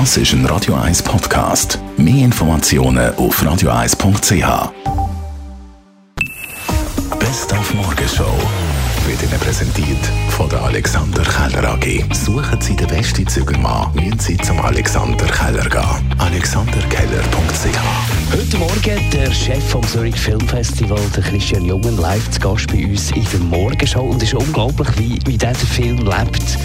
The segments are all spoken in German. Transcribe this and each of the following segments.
Das ist ein Radio 1 Podcast. Mehr Informationen auf radio1.ch. Best auf Morgenshow wird Ihnen präsentiert von der Alexander Keller AG. Suchen Sie den besten Zügelmann, müssen Sie zum Alexander Keller gehen. AlexanderKeller.ch Heute Morgen der Chef vom Zurich Filmfestival, der Christian Jungen, live zu Gast bei uns in der Morgenshow. Und es ist unglaublich, wie, wie dieser Film lebt.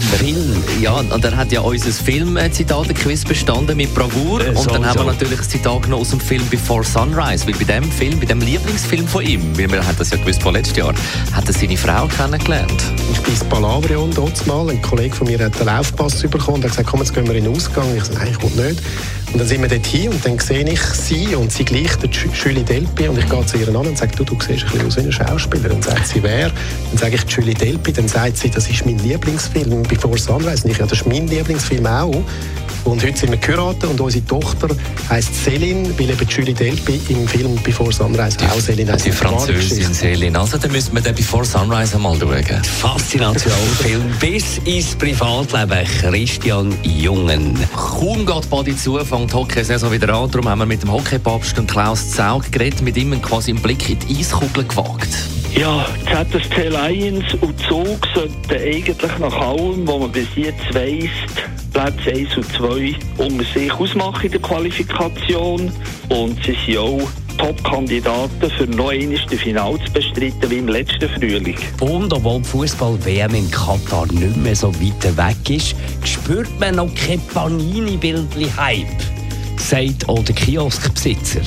Film, ja, und er hat ja unser Filmzitat-Quiz bestanden mit Bravour. Äh, und dann so, haben wir natürlich ein Zitat genommen aus dem Film Before Sunrise. Weil bei dem Film, bei dem Lieblingsfilm von ihm, weil wir haben das ja gewusst von letztes Jahr, hat er seine Frau kennengelernt. Ich bin ins Palavrion dort mal. Ein Kollege von mir hat einen Laufpass bekommen und hat gesagt, komm, jetzt gehen wir in den Ausgang. Ich sagte, nein, ich will nicht. Und dann sind wir dort hin und dann sehe ich sie und sie gleicht der Ju- Julie Delpy und ich gehe zu ihr an und sage, du, du siehst ein bisschen aus wie eine Schauspielerin. Dann sagt sie, wer? Dann sage ich, Julie Delpy. Dann sagt sie, das ist mein Lieblingsfilm, Before Sunrise. Und ich, ja, das ist mein Lieblingsfilm auch. Und heute sind wir geheiratet und unsere Tochter heisst Céline, weil eben Julie Delpy im Film Before Sunrise auch Céline heisst. Die Französin. Selin. Also, dann müssen wir den Before Sunrise einmal schauen. Faszination-Film bis ins Privatleben. Christian Jungen. Kaum geht Body zu, fängt die Hockeysaison wieder an. Darum haben wir mit dem Hockeypapst und Klaus Zaug geredet, mit ihm quasi einen Blick in die Eiskugel gewagt. Ja, ZSC Lions und Zug sollten eigentlich nach allem, was man bis jetzt weiss, Plätze 1 und 2 unter sich ausmachen in der Qualifikation. Und sie sind auch Top-Kandidaten für noch einmal das Finale zu bestreiten wie im letzten Frühling. Und obwohl die Fußball-WM in Katar nicht mehr so weit weg ist, spürt man noch kein Panini-Bildli-Hype, sagt auch der Kioskbesitzer.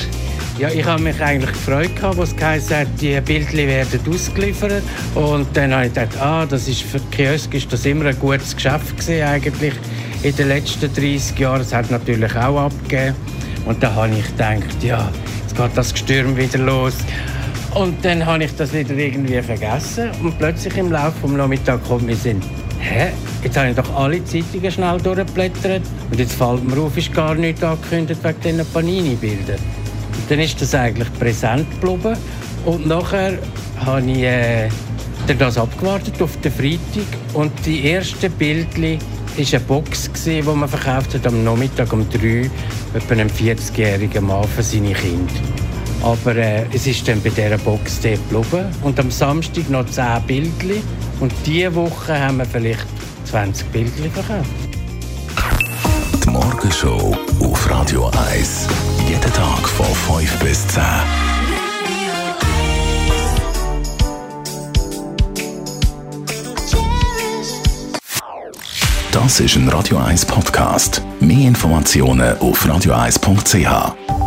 Ja, ich habe mich eigentlich gefreut, als es geheißen hat, die Bildchen werden ausgeliefert. Und dann habe ich gedacht, ah, das ist für Kiosk ist das immer ein gutes Geschäft gewesen, eigentlich in den letzten 30 Jahren. Es hat natürlich auch abgegeben. Und da habe ich gedacht, ja, jetzt geht das Gestürm wieder los. Und dann habe ich das wieder irgendwie vergessen. Und plötzlich im Laufe des Nachmittags kommt mir Sinn, hä, jetzt habe ich doch alle Zeitungen schnell durchgeblättert. Und jetzt fällt mir auf, ist gar nichts angekündigt wegen diesen Panini-Bildern. Und dann ist das eigentlich präsent geblieben. Und nachher habe ich äh, dann das abgewartet auf den Freitag. Und die ersten Bildchen war eine Box, die man verkauft hat am Nachmittag um 3 etwa einem 40-jährigen Mann für seine Kinder. Aber äh, es ist dann bei dieser Box geblieben. Und am Samstag noch 10 Bildchen. Und diese Woche haben wir vielleicht 20 Bildchen verkauft. Die Morgenshow auf Radio 1. Jeden Tag von 5 bis 10. Das ist ein Radio 1 Podcast. Mehr Informationen auf radio1.ch.